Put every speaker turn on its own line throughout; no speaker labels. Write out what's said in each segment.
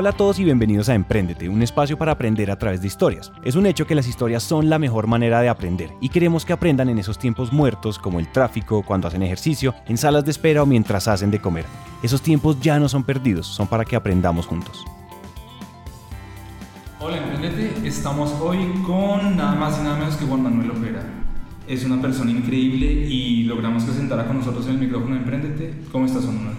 Hola a todos y bienvenidos a Emprendete, un espacio para aprender a través de historias. Es un hecho que las historias son la mejor manera de aprender y queremos que aprendan en esos tiempos muertos como el tráfico, cuando hacen ejercicio, en salas de espera o mientras hacen de comer. Esos tiempos ya no son perdidos, son para que aprendamos juntos.
Hola Emprendete, estamos hoy con nada más y nada menos que Juan Manuel Opera. Es una persona increíble y logramos que sentara con nosotros en el micrófono de Emprendete. ¿Cómo estás, Juan Manuel?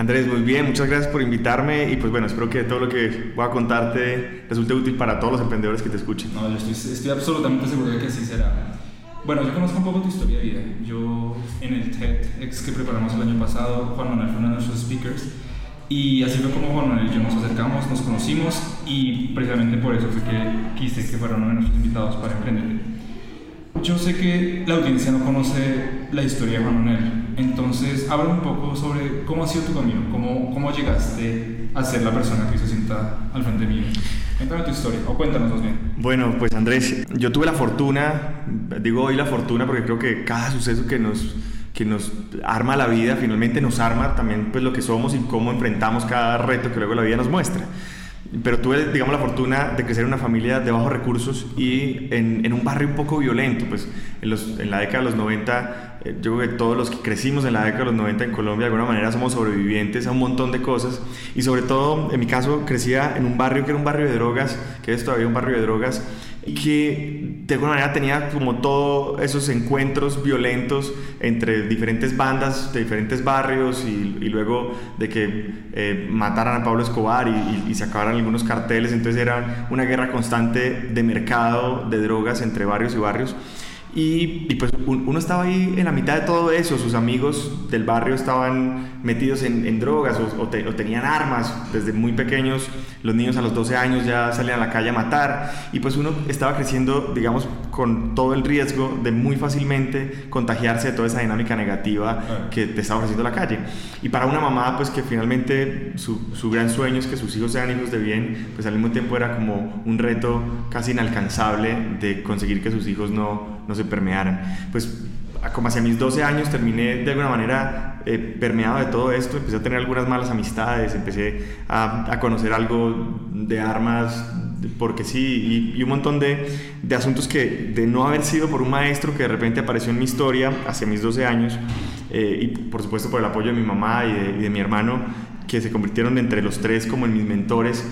Andrés, muy bien, muchas gracias por invitarme y pues bueno, espero que todo lo que voy a contarte resulte útil para todos los emprendedores que te escuchen.
No, yo estoy, estoy absolutamente seguro de que así será. Bueno, yo conozco un poco tu historia de vida. Yo en el TEDx que preparamos el año pasado, Juan Manuel fue uno de nuestros speakers y así fue como Juan Manuel y yo nos acercamos, nos conocimos y precisamente por eso fue que quise que fuera uno de nuestros invitados para Emprendete. Yo sé que la audiencia no conoce la historia de Juan Manuel, entonces habla un poco sobre cómo ha sido tu camino, cómo, cómo llegaste a ser la persona que se sienta al frente mío. Cuéntame tu historia, o cuéntanos más bien.
Bueno, pues Andrés, yo tuve la fortuna, digo hoy la fortuna porque creo que cada suceso que nos, que nos arma la vida finalmente nos arma también pues lo que somos y cómo enfrentamos cada reto que luego la vida nos muestra pero tuve, digamos, la fortuna de crecer en una familia de bajos recursos y en, un barrio un poco violento. Pues en, los, en, la década de los 90, eh, yo creo que todos los que crecimos en la década de los 90 en Colombia, de alguna manera somos sobrevivientes a un montón de cosas. Y sobre todo, en mi caso, crecía en un barrio que era un barrio de drogas, que es todavía un barrio de drogas, que de alguna manera tenía como todos esos encuentros violentos entre diferentes bandas de diferentes barrios y, y luego de que eh, mataran a Pablo Escobar y, y, se acabaran algunos carteles, entonces era una guerra constante de mercado de drogas entre barrios y barrios. Y, pues uno estaba ahí en la mitad de todo eso, sus amigos del barrio estaban metidos en, drogas o, o, o, tenían armas desde muy pequeños, los niños a los 12 años ya salían a la calle a matar. Y pues uno estaba creciendo, digamos, con todo el riesgo de muy fácilmente contagiarse de toda esa dinámica negativa que te estaba ofreciendo la calle. Y para una mamá, pues que finalmente su, su gran sueño es que sus hijos sean hijos de bien, pues al mismo tiempo era como un reto casi inalcanzable de conseguir que sus hijos no, no se permearan. Pues como hacia mis 12 años terminé de alguna manera eh, permeado de todo esto, empecé a tener algunas malas amistades, empecé a, a conocer algo de armas, porque sí, y, y un montón de, de, asuntos que de no haber sido por un maestro que de repente apareció en mi historia hacia mis 12 años, eh, y por supuesto por el apoyo de mi mamá y de, y de, mi hermano, que se convirtieron entre los tres como en mis mentores,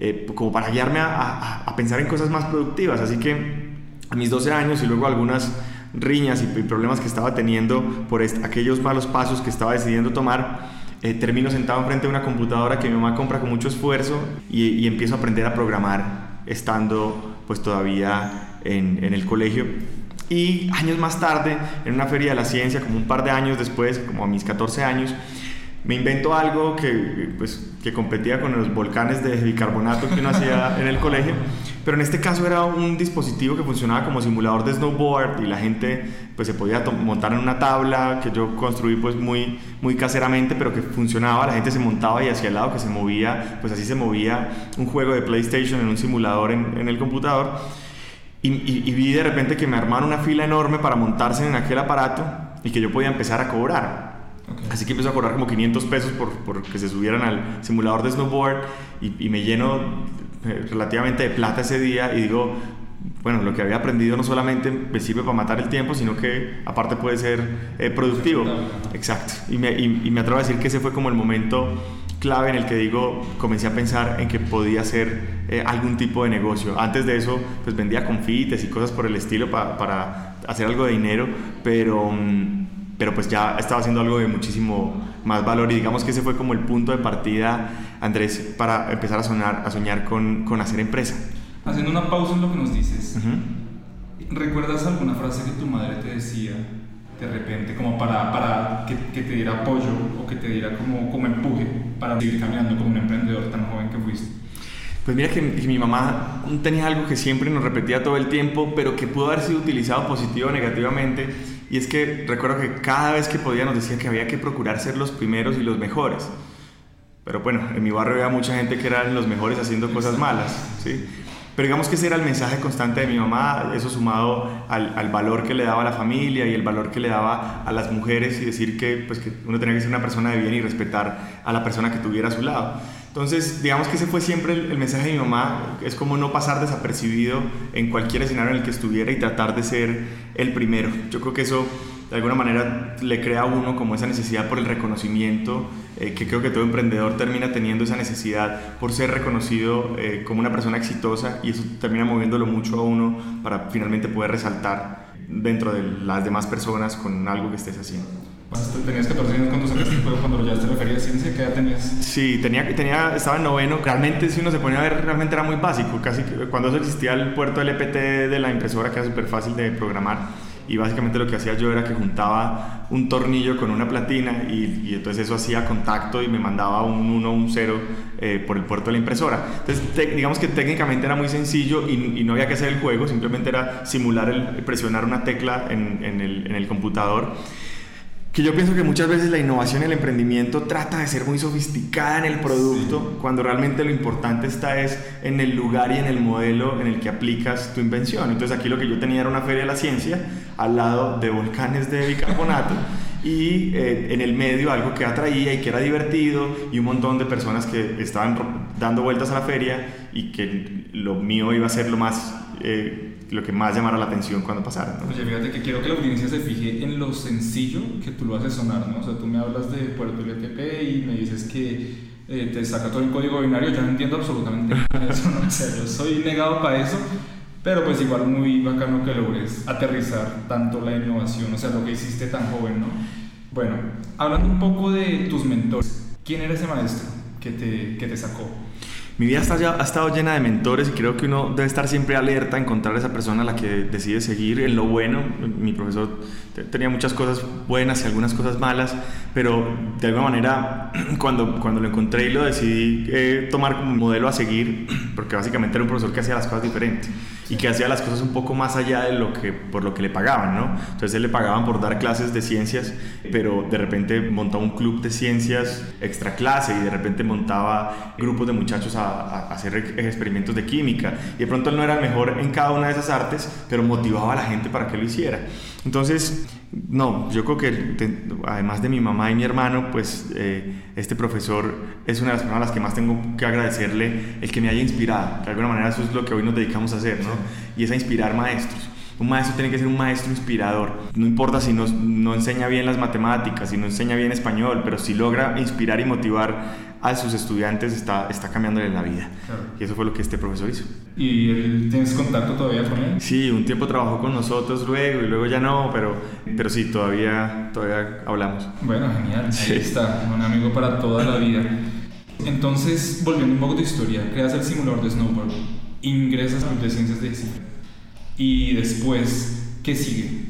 eh, como para guiarme a, a, a pensar en cosas más productivas. Así que a mis 12 años y luego algunas riñas y, problemas que estaba teniendo por aquellos malos pasos que estaba decidiendo tomar, eh, termino sentado enfrente de una computadora que mi mamá compra con mucho esfuerzo y, y empiezo a aprender a programar estando pues todavía en, en, el colegio. Y años más tarde, en una feria de la ciencia, como un par de años después, como a mis 14 años, me invento algo que, pues, que competía con los volcanes de bicarbonato que uno hacía en el colegio, pero en este caso era un dispositivo que funcionaba como simulador de snowboard y la gente pues, se podía montar en una tabla que yo construí pues, muy, muy caseramente, pero que funcionaba, la gente se montaba y hacia el lado que se movía, pues así se movía un juego de PlayStation en un simulador en, en el computador. Y, y, y vi de repente que me armaron una fila enorme para montarse en aquel aparato y que yo podía empezar a cobrar. Okay. Así que empezó a cobrar como 500 pesos por, por que se subieran al simulador de snowboard y, y, me lleno eh, relativamente de plata ese día y digo, bueno, lo que había aprendido no solamente me sirve para matar el tiempo, sino que aparte puede ser eh, productivo. Exacto. Y me, y, y me atrevo a decir que ese fue como el momento clave en el que digo, comencé a pensar en que podía hacer eh, algún tipo de negocio. Antes de eso, pues vendía confites y cosas por el estilo pa, para hacer algo de dinero, pero... Um, pero pues ya estaba haciendo algo de muchísimo más valor y digamos que ese fue como el punto de partida, Andrés, para empezar a soñar, a soñar con, con hacer empresa.
Haciendo una pausa en lo que nos dices, uh -huh. ¿recuerdas alguna frase que tu madre te decía de repente como para, para que, que, te diera apoyo o que te diera como, como empuje para seguir caminando como un emprendedor tan joven que fuiste?
Pues mira que, que, mi mamá tenía algo que siempre nos repetía todo el tiempo, pero que pudo haber sido utilizado positivo o negativamente y es que recuerdo que cada vez que podía nos decía que había que procurar ser los primeros y los mejores. Pero bueno, en mi barrio había mucha gente que eran los mejores haciendo cosas malas, ¿sí? Pero digamos que ese era el mensaje constante de mi mamá, eso sumado al, al, valor que le daba a la familia y el valor que le daba a las mujeres y decir que, pues, que uno tenía que ser una persona de bien y respetar a la persona que tuviera a su lado. Entonces, digamos que ese fue siempre el, mensaje de mi mamá, es como no pasar desapercibido en cualquier escenario en el que estuviera y tratar de ser el primero. Yo creo que eso de alguna manera le crea a uno como esa necesidad por el reconocimiento, eh, que creo que todo emprendedor termina teniendo esa necesidad por ser reconocido eh, como una persona exitosa y eso termina moviéndolo mucho a uno para finalmente poder resaltar dentro de las demás personas con algo que estés haciendo.
¿Tenías 14 años cuando sacaste el juego, cuando ya te referías a ciencia? ¿Qué edad tenías?
Sí, tenía, tenía, estaba en noveno. Realmente, si uno se ponía a ver, realmente era muy básico. Casi cuando eso existía el puerto LPT de la impresora, que era súper fácil de programar. Y básicamente lo que hacía yo era que juntaba un tornillo con una platina y, y entonces eso hacía contacto y me mandaba un 1 un 0 eh, por el puerto de la impresora. Entonces, digamos que técnicamente era muy sencillo y, no había que hacer el juego, simplemente era simular presionar una tecla en el computador que yo pienso que muchas veces la innovación y el emprendimiento trata de ser muy sofisticada en el producto, cuando realmente lo importante está es en el lugar y en el modelo en el que aplicas tu invención. Entonces aquí lo que yo tenía era una feria de la ciencia al lado de volcanes de bicarbonato y eh, en el medio algo que atraía y que era divertido y un montón de personas que estaban dando vueltas a la feria y que lo mío iba a ser lo más... Eh, lo que más llamara la atención cuando pasara.
¿no? Oye, fíjate que quiero que la audiencia se fije en lo sencillo que tú lo haces sonar, ¿no? O sea, tú me hablas de Puerto LTP y me dices que eh, te saca todo el código binario, yo no entiendo absolutamente nada de eso, ¿no? O sea, yo soy negado para eso, pero pues igual muy bacano que logres aterrizar tanto la innovación, o sea, lo que hiciste tan joven, ¿no? Bueno, hablando un poco de tus mentores, ¿quién era ese maestro que te, que te sacó?
Mi vida está ya, ha estado llena de mentores y creo que uno debe estar siempre alerta a encontrar a esa persona a la que decide seguir en lo bueno. Mi profesor tenía muchas cosas buenas y algunas cosas malas, pero de alguna manera cuando, cuando lo encontré y lo decidí eh, tomar como modelo a seguir, porque básicamente era un profesor que hacía las cosas diferentes y que hacía las cosas un poco más allá de lo que por lo que le pagaban, ¿no? Entonces le pagaban por dar clases de ciencias, pero de repente montaba un club de ciencias extra clase y de repente montaba grupos de muchachos a, a hacer experimentos de química y de pronto él no era el mejor en cada una de esas artes, pero motivaba a la gente para que lo hiciera. Entonces, no, yo creo que además de mi mamá y mi hermano, pues eh, este profesor es una de las personas a las que más tengo que agradecerle el que me haya inspirado. De alguna manera eso es lo que hoy nos dedicamos a hacer, ¿no? Y es a inspirar maestros. Un maestro tiene que ser un maestro inspirador. No importa si no, no enseña bien las matemáticas, si no enseña bien español, pero si logra inspirar y motivar a sus estudiantes está, está cambiándole la vida. Y eso fue lo que este profesor hizo.
¿Y tienes contacto todavía con él?
Sí, un tiempo trabajó con nosotros luego y luego ya no, pero, pero sí, todavía, todavía hablamos.
Bueno, genial. Ahí está, un amigo para toda la vida. Entonces, volviendo un poco a tu historia, creas el simulador de snowboard, ingresas a de ciencias de y después, ¿qué sigue?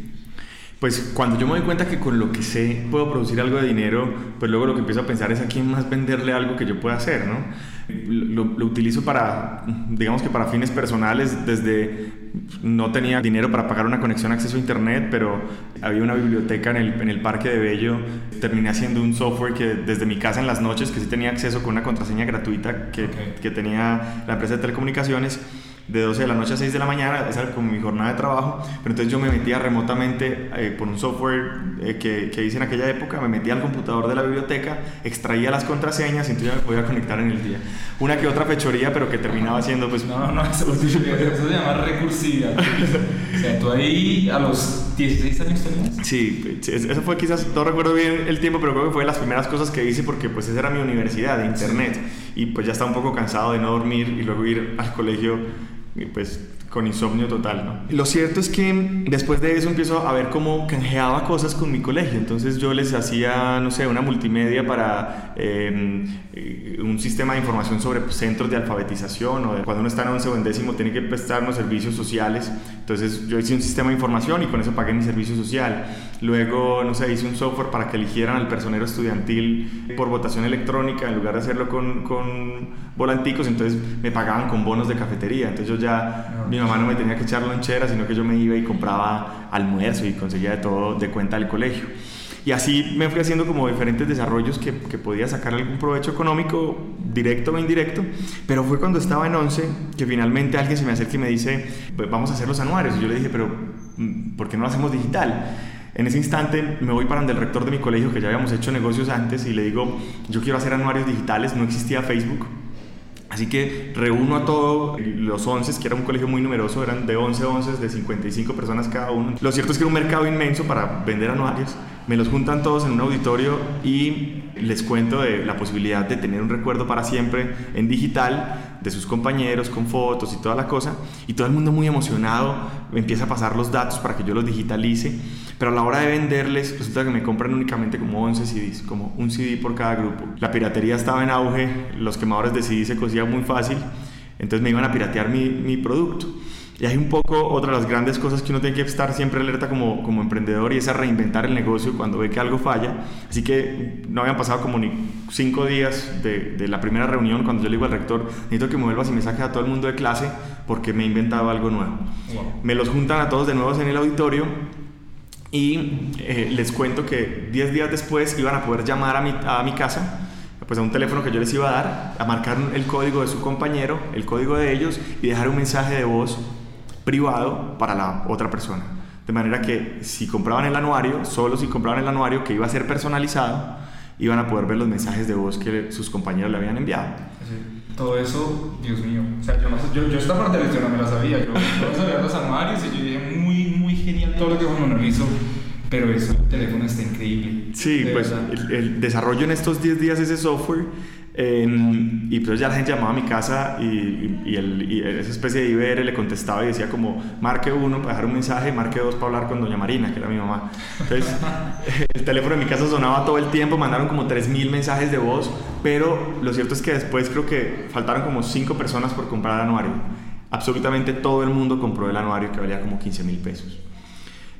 pues cuando yo me doy cuenta que con lo que sé puedo producir algo de dinero, pues luego lo que empiezo a pensar es a quién más venderle algo que yo pueda hacer, ¿no? Lo, lo, utilizo para, digamos que para fines personales, desde no tenía dinero para pagar una conexión a acceso a internet, pero había una biblioteca en el, en el Parque de Bello, terminé haciendo un software que desde mi casa en las noches, que sí tenía acceso con una contraseña gratuita que, que tenía la empresa de telecomunicaciones, de 12 de la noche a 6 de la mañana, esa era como mi jornada de trabajo, pero entonces yo me metía remotamente eh, por un software eh, que, que, hice en aquella época, me metía al computador de la biblioteca, extraía las contraseñas y entonces ya me podía conectar en el día. Una que otra fechoría, pero que terminaba siendo pues...
No, no, eso, eso se llama recursiva. o sea, tú ahí a los 16 años tenías.
Sí, eso fue quizás, no recuerdo bien el tiempo, pero creo que fue de las primeras cosas que hice porque pues esa era mi universidad de internet y pues ya estaba un poco cansado de no dormir y luego ir al colegio pues con insomnio total, ¿no? Lo cierto es que después de eso empiezo a ver cómo canjeaba cosas con mi colegio. Entonces yo les hacía, no sé, una multimedia para em, eh, un sistema de información sobre centros de alfabetización o cuando uno está en once o en décimo tiene que prestar unos servicios sociales. Entonces yo hice un sistema de información y con eso pagué mi servicio social. Luego, no sé, hice un software para que eligieran al personero estudiantil por votación electrónica en lugar de hacerlo con, con volanticos. Entonces me pagaban con bonos de cafetería. Entonces yo ya, mi mamá no me tenía que echar lonchera, sino que yo me iba y compraba almuerzo y conseguía de todo de cuenta del colegio. Y así me fui haciendo como diferentes desarrollos que, podía sacar algún provecho económico, directo o indirecto. Pero fue cuando estaba en 11 que finalmente alguien se me acerca y me dice, "Pues vamos a hacer los anuarios. Y yo le dije, pero mm, ¿por qué no lo hacemos digital? En ese instante me voy para el rector de mi colegio, que ya habíamos hecho negocios antes, y le digo, yo quiero hacer anuarios digitales, no existía Facebook. Así que reúno a todos los 11, que era un colegio muy numeroso, eran de 11 11, de 55 personas cada uno. Lo cierto es que era un mercado inmenso para vender anuarios. Me los juntan todos en un auditorio y les cuento de la posibilidad de tener un recuerdo para siempre en digital de sus compañeros con fotos y toda la cosa. Y todo el mundo muy emocionado empieza a pasar los datos para que yo los digitalice. Pero a la hora de venderles, resulta que me compran únicamente como 11 CDs, como un CD por cada grupo. La piratería estaba en auge, los quemadores de CD se cosían muy fácil, entonces me iban a piratear mi, mi producto. Y hay un poco otra de las grandes cosas que uno tiene que estar siempre alerta como, como emprendedor y es a reinventar el negocio cuando ve que algo falla. Así que no habían pasado como ni cinco días de, de la primera reunión cuando yo le digo al rector, necesito que me vuelvas y me saques a todo el mundo de clase porque me he inventado algo nuevo.
Wow.
Me los juntan a todos de nuevo en el auditorio y eh, les cuento que 10 días después iban a poder llamar a mi, a mi casa, pues a un teléfono que yo les iba a dar, a marcar el código de su compañero, el código de ellos y dejar un mensaje de voz privado para la otra persona. De manera que si compraban el anuario, solo si compraban el anuario que iba a ser personalizado, iban a poder ver los mensajes de voz que sus compañeros le habían enviado.
Sí. Todo eso, Dios mío. O sea, yo, no yo, yo esta parte de la no me la sabía. Yo, sabía los anuarios y yo dije, muy, muy genial todo lo que Juan Manuel hizo. Pero eso, el teléfono está increíble.
Sí, pues el, el desarrollo en estos 10 días ese software eh, y pues ya la gente llamaba a mi casa y, y- y el, y esa especie de IBR le contestaba y decía como marque uno para dejar un mensaje, marque dos para hablar con doña Marina, que era mi mamá. Entonces el teléfono de mi casa sonaba todo el tiempo, mandaron como 3.000 mensajes de voz, pero lo cierto es que después creo que faltaron como 5 personas por comprar el anuario. Absolutamente todo el mundo compró el anuario que valía como 15 mil pesos.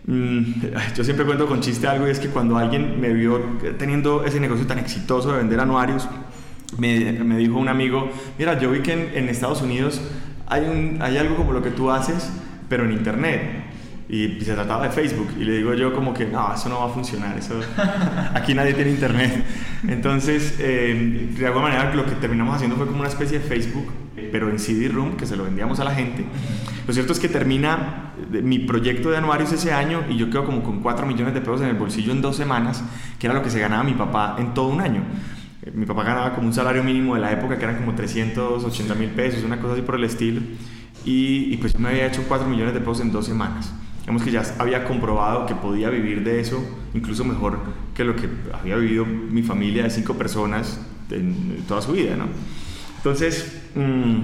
Mm, Yo siempre cuento con chiste algo y es que cuando alguien me vio teniendo ese negocio tan exitoso de vender anuarios, me, dijo un amigo, mira, yo vi que en, en Estados Unidos hay, hay algo como lo que tú haces, pero en Internet. Y se trataba de Facebook. Y le digo yo como que, no, eso no va a funcionar. Eso, aquí nadie tiene Internet. Entonces, eh, de alguna manera lo que terminamos haciendo fue como una especie de Facebook, pero en CD-ROOM, que se lo vendíamos a la gente. Lo cierto es que termina mi proyecto de anuarios ese año y yo quedo como con 4 millones de pesos en el bolsillo en dos semanas, que era lo que se ganaba mi papá en todo un año. Mi papá ganaba como un salario mínimo de la época, que eran como 380 mil pesos, una cosa así por el estilo. Y, y pues yo me había hecho 4 millones de pesos en dos semanas. Digamos que ya había comprobado que podía vivir de eso, incluso mejor que lo que había vivido mi familia de cinco personas en toda su vida, ¿no? Entonces, mm,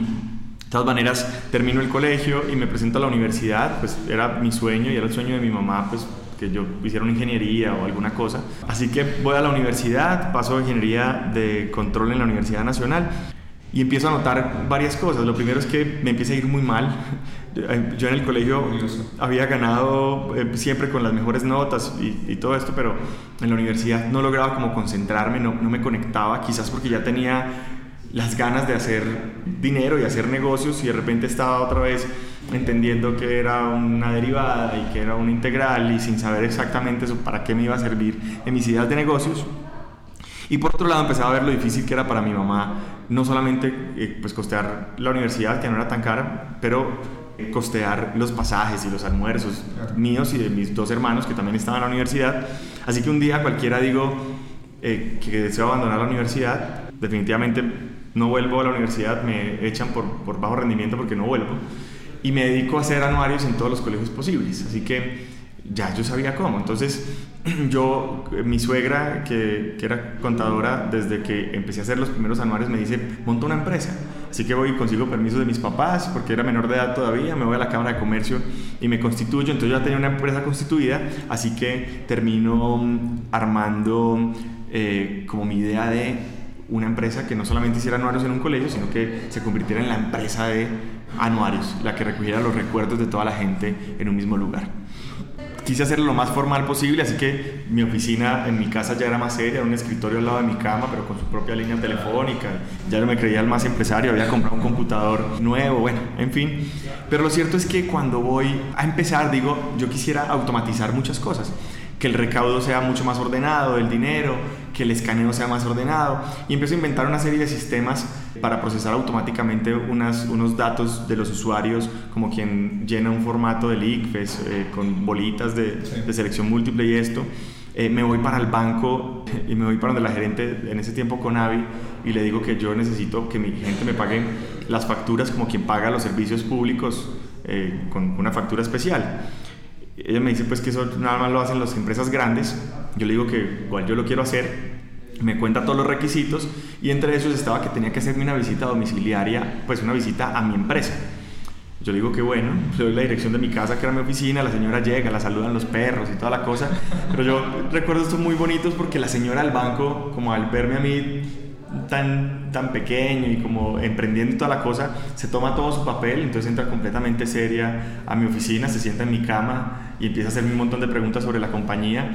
de todas maneras, termino el colegio y me presento a la universidad, pues era mi sueño y era el sueño de mi mamá, pues que yo hiciera una ingeniería o alguna cosa. Así que voy a la universidad, paso a ingeniería de control en la Universidad Nacional y empiezo a notar varias cosas. Lo primero es que me empieza a ir muy mal. Yo en el colegio había ganado eh, siempre con las mejores notas y, y todo esto, pero en la universidad no lograba como concentrarme, no, no me conectaba, quizás porque ya tenía las ganas de hacer dinero y hacer negocios y de repente estaba otra vez entendiendo que era una derivada y que era una integral y sin saber exactamente eso para qué me iba a servir en mis ideas de negocios. Y por otro lado empezaba a ver lo difícil que era para mi mamá, no solamente eh, pues costear la universidad, que no era tan cara, pero eh, costear los pasajes y los almuerzos míos y de mis dos hermanos que también estaban en la universidad. Así que un día cualquiera digo eh, que deseo abandonar la universidad, definitivamente no vuelvo a la universidad, me echan por, por bajo rendimiento porque no vuelvo, y me dedico a hacer anuarios en todos los colegios posibles. Así que ya yo sabía cómo. Entonces, yo, eh, mi suegra, que, que era contadora, desde que empecé a hacer los primeros anuarios, me dice, monta una empresa. Así que voy y consigo permiso de mis papás, porque era menor de edad todavía, me voy a la Cámara de Comercio y me constituyo. Entonces, ya tenía una empresa constituida, así que termino mm, armando eh, como mi idea de una empresa que no solamente hiciera anuarios en un colegio, sino que se convirtiera en la empresa de anuarios, la que recogiera los recuerdos de toda la gente en un mismo lugar quise hacerlo lo más formal posible, así que mi oficina en mi casa ya era más seria, un escritorio al lado de mi cama, pero con su propia línea telefónica. Ya no me creía el más empresario, había comprado un computador nuevo, bueno, en fin. Pero lo cierto es que cuando voy a empezar, digo, yo quisiera automatizar muchas cosas. que el recaudo sea mucho más ordenado del dinero, que el escaneo sea más ordenado. Y empiezo a inventar una serie de sistemas para procesar automáticamente unas, unos datos de los usuarios, como quien llena un formato de ICFES eh, con bolitas de, de, selección múltiple y esto. Eh, me voy para el banco y me voy para donde la gerente en ese tiempo con Avi y le digo que yo necesito que mi gente me pague las facturas como quien paga los servicios públicos eh, con una factura especial. Ella me dice pues que eso nada más lo hacen las empresas grandes. Yo le digo que igual yo lo quiero hacer. Me cuenta todos los requisitos y entre esos estaba que tenía que hacerme una visita domiciliaria, pues una visita a mi empresa. Yo digo que bueno, le doy la dirección de mi casa, que era mi oficina, la señora llega, la saludan los perros y toda la cosa. Pero yo recuerdo estos muy bonitos porque la señora del banco, como al verme a mí tan, tan pequeño y como emprendiendo toda la cosa, se toma todo su papel, entonces entra completamente seria a mi oficina, se sienta en mi cama y empieza a hacerme un montón de preguntas sobre la compañía.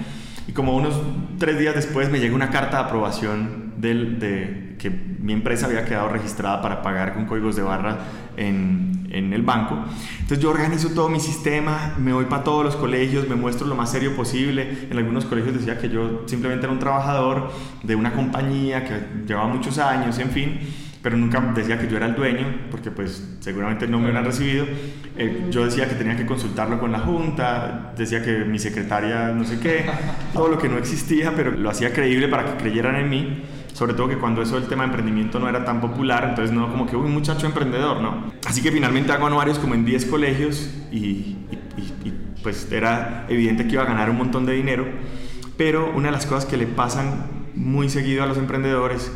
Y como unos tres días después me llega una carta de aprobación de que mi empresa había quedado registrada para pagar con códigos de barra en, en el banco. Entonces yo organizo todo mi sistema, me voy para todos los colegios, me muestro lo más serio posible. En algunos colegios decía que yo simplemente era un trabajador de una compañía que llevaba muchos años, en fin pero nunca decía que yo era el dueño, porque pues seguramente no me hubieran recibido. Eh, yo decía que tenía que consultarlo con la junta, decía que mi secretaria no sé qué, todo lo que no existía, pero lo hacía creíble para que creyeran en mí, sobre todo que cuando eso el tema de emprendimiento no era tan popular, entonces no como que, un muchacho emprendedor, ¿no? Así que finalmente hago anuarios como en 10 colegios y, y, y pues era evidente que iba a ganar un montón de dinero, pero una de las cosas que le pasan muy seguido a los emprendedores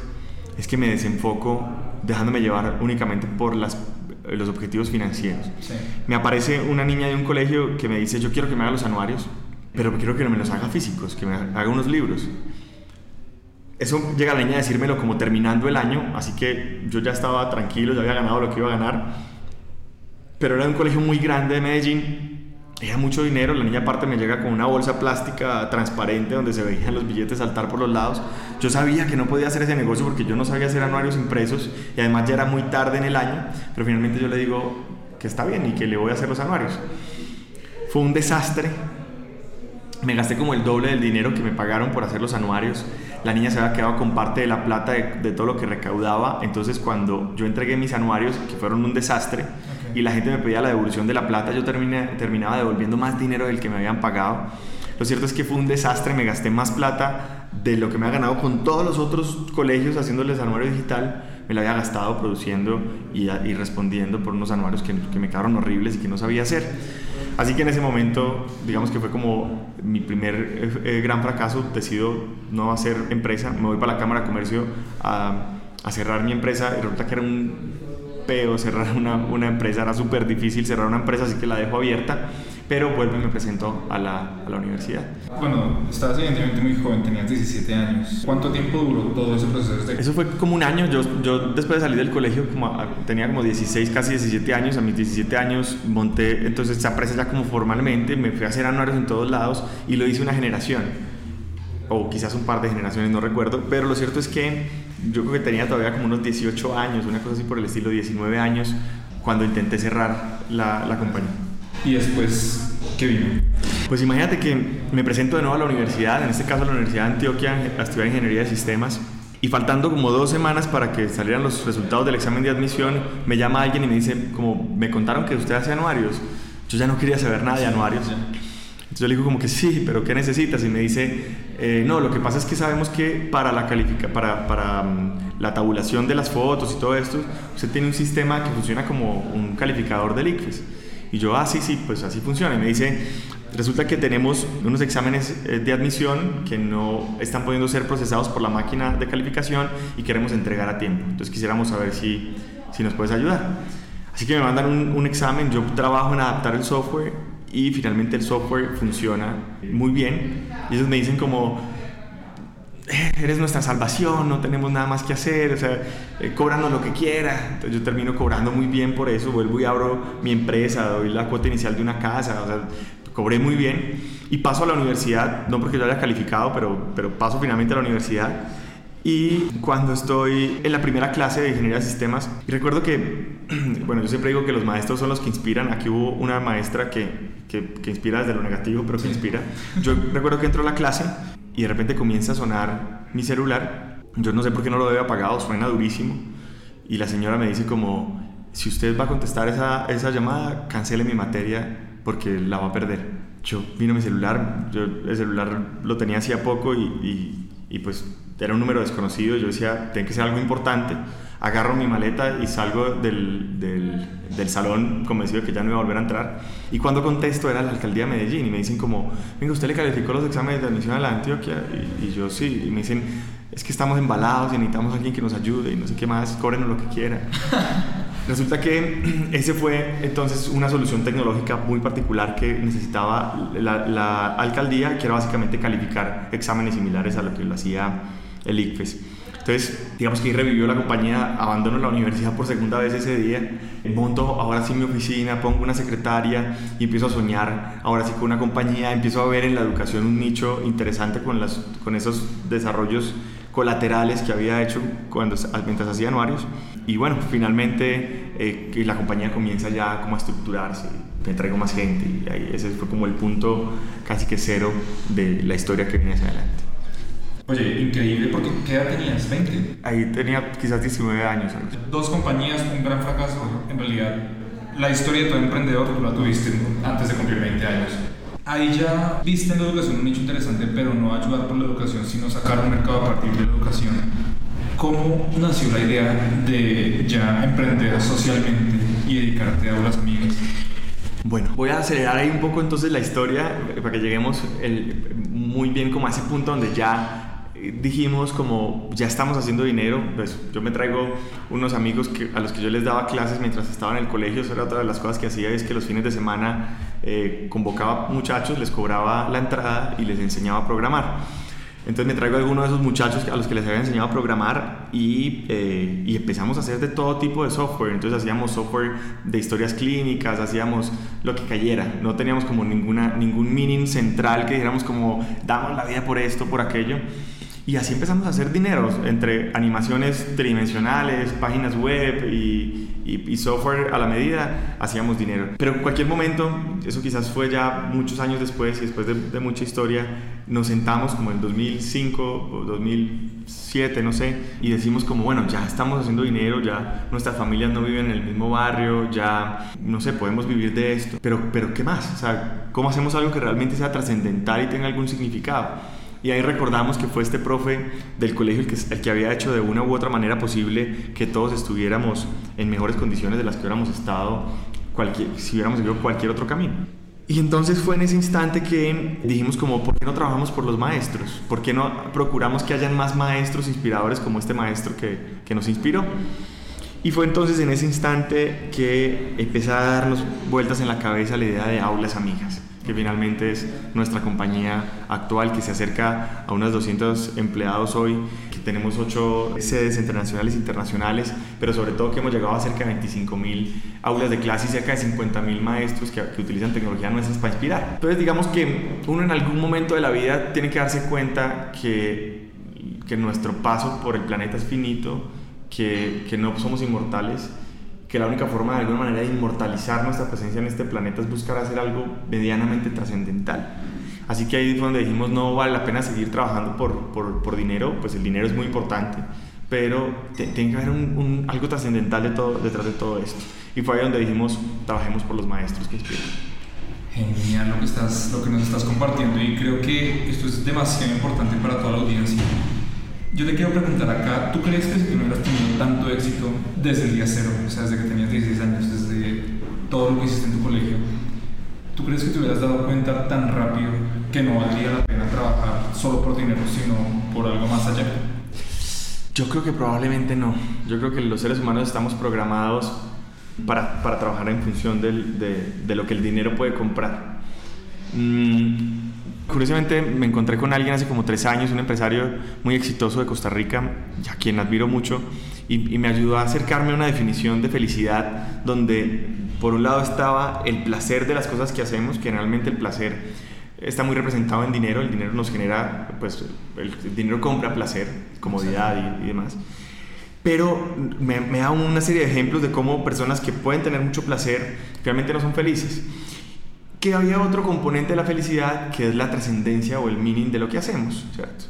es que me desenfoco dejándome llevar únicamente por las, los objetivos financieros. Me aparece una niña de un colegio que me dice, yo quiero que me haga los anuarios, pero quiero que no me los haga físicos, que me haga unos libros. Eso llega la niña a decírmelo como terminando el año, así que yo ya estaba tranquilo, ya había ganado lo que iba a ganar. Pero era un colegio muy grande de Medellín era mucho dinero, la niña aparte me llega con una bolsa plástica transparente donde se veían los billetes saltar por los lados. Yo sabía que no podía hacer ese negocio porque yo no sabía hacer anuarios impresos y además ya era muy tarde en el año, pero finalmente yo le digo que está bien y que le voy a hacer los anuarios. Fue un desastre. Me gasté como el doble del dinero que me pagaron por hacer los anuarios. La niña se había quedado con parte de la plata de, de todo lo que recaudaba. Entonces cuando yo entregué mis anuarios, que fueron un desastre, y la gente me pedía la devolución de la plata, yo terminé, terminaba devolviendo más dinero del que me habían pagado. Lo cierto es que fue un desastre, me gasté más plata de lo que me ha ganado con todos los otros colegios haciéndoles anuario digital, me lo había gastado produciendo y, y respondiendo por unos anuarios que, que, me quedaron horribles y que no sabía hacer. Así que en ese momento, digamos que fue como mi primer eh, eh gran fracaso, decido no hacer empresa, me voy para la Cámara de Comercio a, a cerrar mi empresa y resulta que era un cerrar una, una empresa, era súper difícil cerrar una empresa, así que la dejo abierta, pero vuelvo y me presento a la, a la universidad.
Bueno, estabas evidentemente muy joven, tenías 17 años. ¿Cuánto tiempo duró todo ese proceso? De...
Eso fue como un año, yo, yo después de salir del colegio como tenía como 16, casi 17 años, a mis 17 años monté entonces esa empresa ya como formalmente, me fui a hacer anuarios en todos lados y lo hice una generación, o quizás un par de generaciones, no recuerdo, pero lo cierto es que yo creo que tenía todavía como unos 18 años, una cosa así por el estilo, 19 años, cuando intenté cerrar la, la compañía.
¿Y después qué vino?
Pues imagínate que me presento de nuevo a la universidad, en este caso a la Universidad de Antioquia, a estudiar Ingeniería de Sistemas. Y faltando como dos semanas para que salieran los resultados del examen de admisión, me llama alguien y me dice, como me contaron que usted hace anuarios. Yo ya no quería saber nada de anuarios. Entonces yo le digo como que sí, pero ¿qué necesitas? Y me dice, eh, no, lo que pasa es que sabemos que para la, califica, para, para um, la tabulación de las fotos y todo esto, usted tiene un sistema que funciona como un calificador del ICFES. Y yo, ah, sí, sí, pues así funciona. Y me dice, resulta que tenemos unos exámenes eh, de admisión que no están pudiendo ser procesados por la máquina de calificación y queremos entregar a tiempo. Entonces quisiéramos saber si, si nos puedes ayudar. Así que me mandan un examen, yo trabajo en adaptar el software y finalmente el software funciona muy bien. Y ellos me dicen como, eh, eres nuestra salvación, no tenemos nada más que hacer, o sea, eh, cóbranos lo que quiera. Entonces yo termino cobrando muy bien por eso, vuelvo y abro mi empresa, doy la cuota inicial de una casa, o sea, cobré muy bien y paso a la universidad, no porque yo haya calificado, pero, pero paso finalmente a la universidad Y cuando estoy en la primera clase de ingeniería de sistemas, y recuerdo que, bueno, yo siempre digo que los maestros son los que inspiran. Aquí hubo una maestra que, que, que inspira desde lo negativo, pero que inspira. Yo recuerdo que entro a la clase y de repente comienza a sonar mi celular. Yo no sé por qué no lo había apagado, suena durísimo. Y la señora me dice como, si usted va a contestar esa, esa llamada, cancele mi materia porque la va a perder. Yo vino mi celular, yo el celular lo tenía hacía poco y, y, y pues era un número desconocido, yo decía, tiene que ser algo importante. Agarro mi maleta y salgo del, del, del, salón convencido de que ya no iba a volver a entrar. Y cuando contesto era la alcaldía de Medellín y me dicen como, venga, ¿usted le calificó los exámenes de admisión a la Antioquia? Y, y yo sí, y me dicen, es que estamos embalados y necesitamos a alguien que nos ayude y no sé qué más, cóbrenos lo que quiera. Resulta que ese fue entonces una solución tecnológica muy particular que necesitaba la, la alcaldía, que era básicamente calificar exámenes similares a lo que lo hacía el ICFES. Entonces, digamos que ahí revivió la compañía, abandono la universidad por segunda vez ese día, monto ahora sí mi oficina, pongo una secretaria y empiezo a soñar ahora sí con una compañía, empiezo a ver en la educación un nicho interesante con, las, con esos desarrollos colaterales que había hecho cuando, mientras hacía anuarios. Y bueno, finalmente eh, la compañía comienza ya como a estructurarse, me traigo más gente y ahí ese fue como el punto casi que cero de la historia que viene hacia adelante.
Oye, increíble, porque ¿qué edad tenías? ¿20?
Ahí tenía quizás 19 años.
Dos compañías, un gran fracaso. En realidad, la historia de todo emprendedor tú la tuviste antes de cumplir 20 años. Ahí ya viste en la educación un nicho interesante, pero no ayudar por la educación, sino sacar un mercado a partir de la educación. ¿Cómo nació la idea de ya emprender socialmente y dedicarte a aulas amigas?
Bueno, voy a acelerar ahí un poco entonces la historia para que lleguemos el, muy bien como a ese punto donde ya dijimos como ya estamos haciendo dinero, pues yo me traigo unos amigos que, a los que yo les daba clases mientras estaba en el colegio, eso era otra de las cosas que hacía, es que los fines de semana eh, convocaba muchachos, les cobraba la entrada y les enseñaba a programar. Entonces me traigo a alguno de esos muchachos a los que les había enseñado a programar y, eh, y, empezamos a hacer de todo tipo de software. Entonces hacíamos software de historias clínicas, hacíamos lo que cayera. No teníamos como ninguna, ningún meaning central que dijéramos como damos la vida por esto, por aquello. Y así empezamos a hacer dinero entre animaciones tridimensionales, páginas web y, y, y, software a la medida, hacíamos dinero. Pero en cualquier momento, eso quizás fue ya muchos años después y después de, de mucha historia, nos sentamos como en 2005 o 2007, no sé, y decimos como, bueno, ya estamos haciendo dinero, ya nuestras familias no viven en el mismo barrio, ya, no sé, podemos vivir de esto. Pero, pero ¿qué más? O sea, ¿cómo hacemos algo que realmente sea trascendental y tenga algún significado? Y ahí recordamos que fue este profe del colegio el que, el que había hecho de una u otra manera posible que todos estuviéramos en mejores condiciones de las que hubiéramos estado cualquier, si hubiéramos seguido cualquier otro camino. Y entonces fue en ese instante que dijimos como, ¿por qué no trabajamos por los maestros? ¿Por qué no procuramos que hayan más maestros inspiradores como este maestro que, que nos inspiró? Y fue entonces en ese instante que empecé a darnos vueltas en la cabeza la idea de aulas amigas que finalmente es nuestra compañía actual que se acerca a unos 200 empleados hoy, que tenemos 8 sedes internacionales e internacionales, pero sobre todo que hemos llegado a cerca de 25 mil aulas de clase y cerca de 50 mil maestros que, utilizan tecnología nuestra para inspirar. Entonces digamos que uno en algún momento de la vida tiene que darse cuenta que, que nuestro paso por el planeta es finito, que, que no somos inmortales que la única forma de alguna manera de inmortalizar nuestra presencia en este planeta es buscar hacer algo medianamente trascendental. Así que ahí fue donde dijimos no vale la pena seguir trabajando por, por, por dinero, pues el dinero es muy importante, pero tiene que haber un, algo trascendental detrás de todo esto. Y fue ahí donde dijimos trabajemos por los maestros que inspiran.
Genial lo que, estás, lo que nos estás compartiendo y creo que esto es demasiado importante para toda la audiencia yo te quiero preguntar acá, ¿tú crees que si tú no hubieras tenido tanto éxito desde el día cero, o sea, desde que tenías 16 años, desde todo lo que hiciste en tu colegio, ¿tú crees que te hubieras dado cuenta tan rápido que no valdría la pena trabajar solo por dinero, sino por algo más allá?
Yo creo que probablemente no. Yo creo que los seres humanos estamos programados para, para trabajar en función del, de, de, lo que el dinero puede comprar. Mm, Curiosamente me encontré con alguien hace como tres años, un empresario muy exitoso de Costa Rica, a quien admiro mucho, y, me ayudó a acercarme a una definición de felicidad donde por un lado estaba el placer de las cosas que hacemos, que realmente el placer está muy representado en dinero, el dinero nos genera, pues el, dinero compra placer, comodidad y, demás. Pero me, me, da una serie de ejemplos de cómo personas que pueden tener mucho placer realmente no son felices. Que había otro componente de la felicidad que es la trascendencia o el meaning de lo que hacemos, ¿cierto?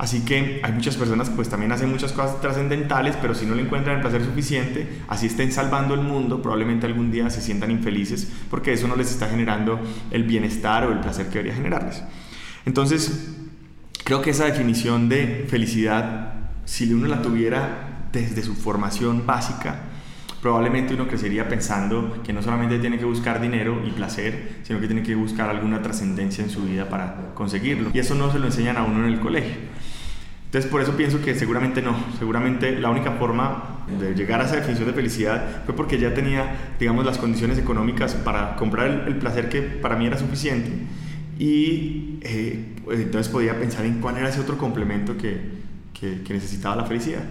Así que hay muchas personas que pues también hacen muchas cosas trascendentales, pero si no le encuentran el placer suficiente, así estén salvando el mundo, probablemente algún día se sientan infelices porque eso no les está generando el bienestar o el placer que debería generarles. Entonces, creo que esa definición de felicidad, si uno la tuviera desde su formación básica, probablemente uno crecería pensando que no solamente tiene que buscar dinero y placer, sino que tiene que buscar alguna trascendencia en su vida para conseguirlo. Y eso no se lo enseñan a uno en el colegio. Entonces por eso pienso que seguramente no, seguramente la única forma de llegar a esa definición de felicidad fue porque ya tenía, digamos, las condiciones económicas para comprar el, placer que para mí era suficiente y eh, entonces podía pensar en cuál era ese otro complemento que, que, que necesitaba la felicidad.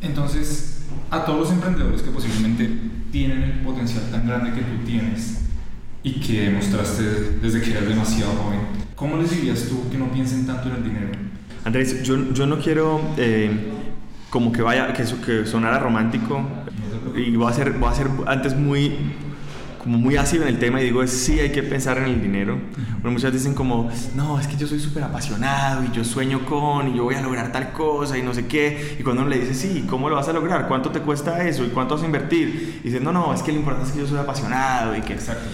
Entonces, a todos los emprendedores que posiblemente tienen el potencial tan grande que tú tienes y que demostraste desde que eras demasiado joven, ¿cómo les dirías tú que no piensen tanto en el dinero?
Andrés, yo, yo no quiero eh, como que vaya, que, que sonara romántico. Y voy a ser, voy a ser antes muy como muy ácido en el tema y digo, es, sí, hay que pensar en el dinero. Pero muchas dicen como, no, es que yo soy súper apasionado y yo sueño con y yo voy a lograr tal cosa y no sé qué. Y cuando uno le dice, sí, ¿cómo lo vas a lograr? ¿Cuánto te cuesta eso? ¿Y cuánto vas a invertir? Y dicen, no, no, es que lo importante es que yo soy apasionado y que...
Exacto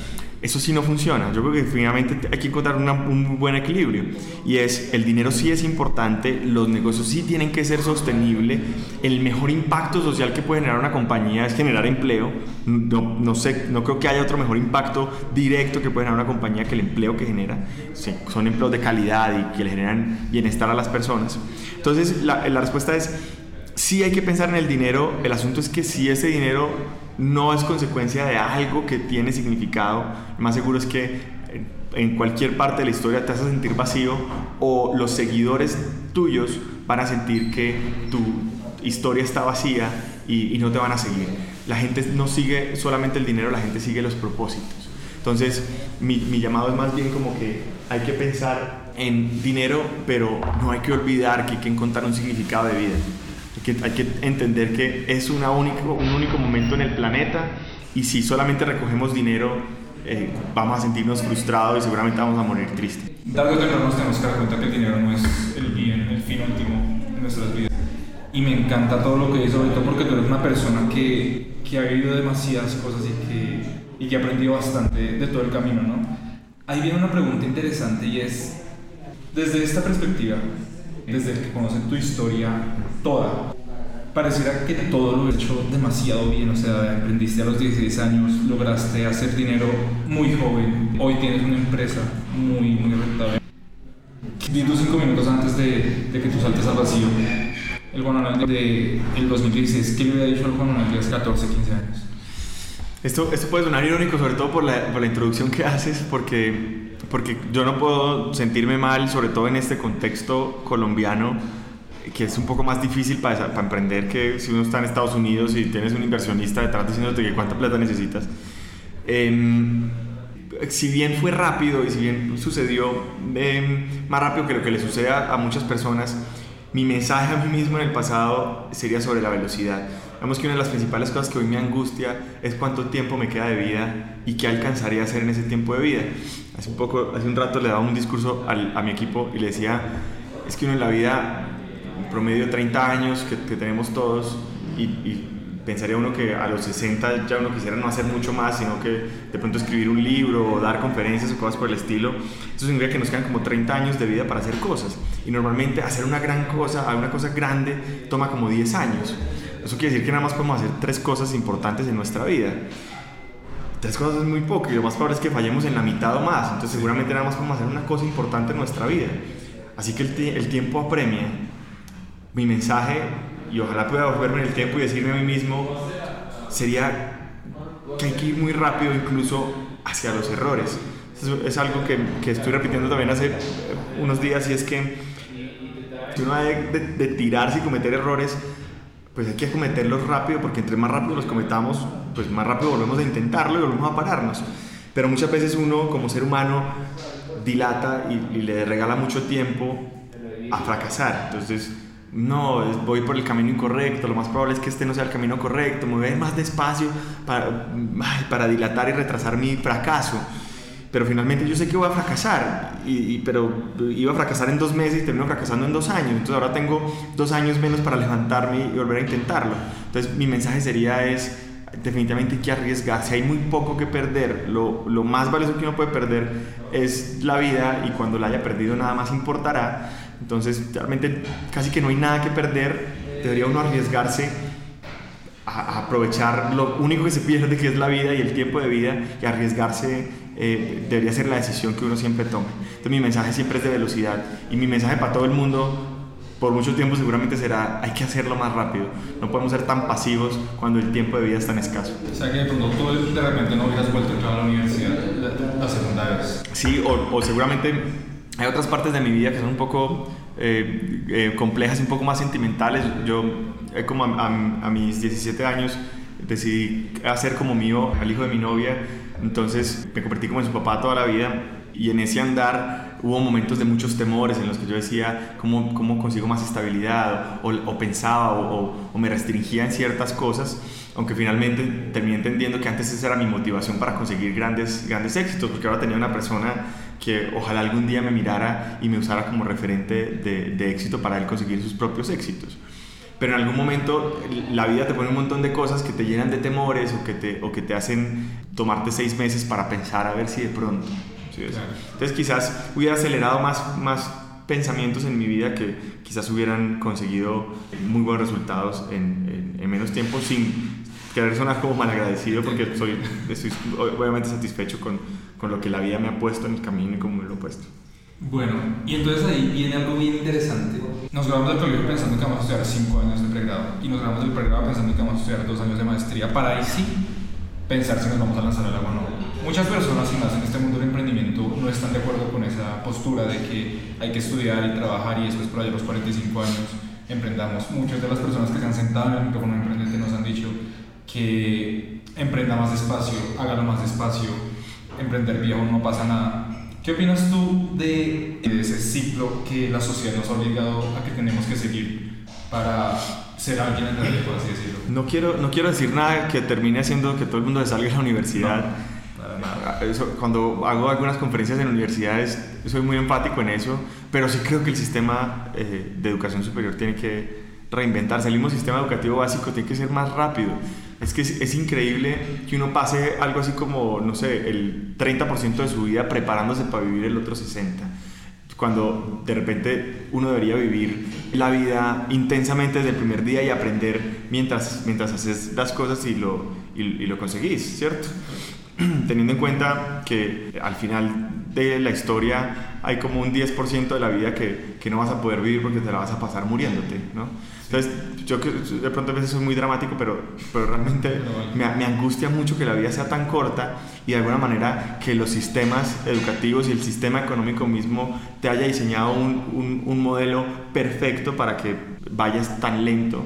eso sí no funciona. Yo creo que definitivamente hay que encontrar un buen equilibrio. Y es, el dinero sí es importante, los negocios sí tienen que ser sostenibles, el mejor impacto social que puede generar una compañía es generar empleo. No, no, sé, no creo que haya otro mejor impacto directo que puede generar una compañía que el empleo que genera. son empleos de calidad y que le generan bienestar a las personas. Entonces, la respuesta es, sí hay que pensar en el dinero, el asunto es que si ese dinero no es consecuencia de algo que tiene significado, lo más seguro es que en cualquier parte de la historia te vas a sentir vacío o los seguidores tuyos van a sentir que tu historia está vacía y, no te van a seguir. La gente no sigue solamente el dinero, la gente sigue los propósitos. Entonces, mi, mi llamado es más bien como que hay que pensar en dinero, pero no hay que olvidar que hay que encontrar un significado de vida que hay que entender que es una único, un único momento en el planeta y si solamente recogemos dinero eh, vamos a sentirnos frustrados y seguramente vamos a morir tristes.
Tarde o temprano nos tenemos que dar cuenta que el dinero no es el bien, el fin último de nuestras vidas. Y me encanta todo lo que dices, todo porque tú eres una persona que, que ha vivido demasiadas cosas y que, y que ha aprendido bastante de todo el camino, ¿no? Ahí viene una pregunta interesante y es, desde esta perspectiva, desde que conocen tu historia toda, pareciera que todo lo he hecho demasiado bien, o sea, emprendiste a los 16 años, lograste hacer dinero muy joven, hoy tienes una empresa muy, muy rentable. Di tus cinco minutos antes de, de, que tú saltes al vacío. El Juan Manuel de el 2016, ¿qué le hubiera dicho al Juan Manuel de hace 14, 15 años?
Esto, esto puede sonar irónico, sobre todo por la, por la introducción que haces, porque porque yo no puedo sentirme mal, sobre todo en este contexto colombiano, que es un poco más difícil para, para emprender que si uno está en Estados Unidos y tienes un inversionista detrás diciéndote que cuánta plata necesitas. Em, si bien fue rápido y si bien sucedió em, más rápido que lo que le sucede a muchas personas, mi mensaje a mí mismo en el pasado sería sobre la velocidad. Vemos que una de las principales cosas que hoy me angustia es cuánto tiempo me queda de vida y qué alcanzaría a hacer en ese tiempo de vida. Hace un, poco, hace un rato le daba un discurso al, a mi equipo y le decía, es que uno en la vida, promedio 30 años que, que tenemos todos, y, y, pensaría uno que a los 60 ya uno quisiera no hacer mucho más, sino que de pronto escribir un libro o dar conferencias o cosas por el estilo. Eso significa que nos quedan como 30 años de vida para hacer cosas. Y normalmente hacer una gran cosa, una cosa grande, toma como 10 años. Eso quiere decir que nada más podemos hacer tres cosas importantes en nuestra vida tres cosas es muy poco y lo más probable es que fallemos en la mitad o más. Entonces seguramente nada más podemos hacer una cosa importante en nuestra vida. Así que el, el tiempo apremia. Mi mensaje, y ojalá pueda volverme en el tiempo y decirme a mí mismo, sería que hay que ir muy rápido incluso hacia los errores. Eso es algo que, que estoy repitiendo también hace unos días y es que uno de, de, de tirarse y cometer errores, pues hay que cometerlos rápido porque entre más rápido los cometamos, pues más rápido volvemos a intentarlo y volvemos a pararnos. Pero muchas veces uno como ser humano dilata y, y le regala mucho tiempo a fracasar. Entonces, no, voy por el camino incorrecto, lo más probable es que este no sea el camino correcto, me voy más despacio para, para dilatar y retrasar mi fracaso. Pero finalmente yo sé que voy a fracasar, y, pero iba a fracasar en dos meses y termino fracasando en dos años. Entonces ahora tengo dos años menos para levantarme y volver a intentarlo. Entonces mi mensaje sería es, definitivamente hay que arriesgarse, hay muy poco que perder, lo, lo, más valioso que uno puede perder es la vida y cuando la haya perdido nada más importará. Entonces realmente casi que no hay nada que perder, debería uno arriesgarse a, aprovechar lo único que se pierde que es la vida y el tiempo de vida y arriesgarse eh, debería ser la decisión que uno siempre tome. Entonces mi mensaje siempre es de velocidad y mi mensaje para todo el mundo por mucho tiempo seguramente será hay que hacerlo más rápido. No podemos ser tan pasivos cuando el tiempo de vida es tan escaso.
O sea que de pronto tú de repente no hubieras vuelto a entrar a la universidad la, segunda vez.
Sí, o, o seguramente hay otras partes de mi vida que son un poco eh, eh, complejas, un poco más sentimentales. Yo, eh, como a, a, mis 17 años, decidí hacer como mío al hijo de mi novia, entonces me convertí como en su papá toda la vida. Y en ese andar hubo momentos de muchos temores en los que yo decía cómo, cómo consigo más estabilidad o, o pensaba o, o, me restringía en ciertas cosas, aunque finalmente terminé entendiendo que antes esa era mi motivación para conseguir grandes, grandes éxitos, porque ahora tenía una persona que ojalá algún día me mirara y me usara como referente de, de éxito para él conseguir sus propios éxitos pero en algún momento la vida te pone un montón de cosas que te llenan de temores o que te, o que te hacen tomarte seis meses para pensar a ver si de pronto. Entonces quizás hubiera acelerado más, más pensamientos en mi vida que quizás hubieran conseguido muy buenos resultados en, en, menos tiempo sin querer sonar como malagradecido porque soy, estoy obviamente satisfecho con, con lo que la vida me ha puesto en el camino y como me lo ha puesto.
Bueno, y entonces ahí viene algo bien interesante. Nos grabamos del colegio pensando que vamos a estudiar 5 años de pregrado y nos grabamos del pregrado pensando que vamos a estudiar 2 años de maestría para ahí sí pensar si nos vamos a lanzar al agua o no. Muchas personas, y más en este mundo del emprendimiento, no están de acuerdo con esa postura de que hay que estudiar y trabajar y después por allá los 45 años emprendamos. Muchas de las personas que se han sentado en el micrófono emprendente nos han dicho que emprenda más despacio, hágalo más despacio, emprender viejo no pasa nada ¿Qué opinas tú de, ese ciclo que la sociedad nos ha obligado a que tenemos que seguir para ser alguien en la vida, por así decirlo?
No quiero, no quiero decir nada que termine haciendo que todo el mundo se salga de la universidad. Eso, cuando hago algunas conferencias en universidades, soy muy empático en eso, pero sí creo que el sistema eh, de educación superior tiene que reinventarse. El mismo sistema educativo básico tiene que ser más rápido. Es que es, increíble que uno pase algo así como, no sé, el 30% de su vida preparándose para vivir el otro 60%. Cuando de repente uno debería vivir la vida intensamente desde el primer día y aprender mientras, mientras haces las cosas y lo, y, y lo conseguís, ¿cierto? Teniendo en cuenta que al final de la historia hay como un 10% de la vida que, que, no vas a poder vivir porque te la vas a pasar muriéndote, ¿no? Entonces, yo de pronto a veces soy muy dramático, pero, pero realmente me, me, angustia mucho que la vida sea tan corta y de alguna manera que los sistemas educativos y el sistema económico mismo te haya diseñado un, un, un modelo perfecto para que vayas tan lento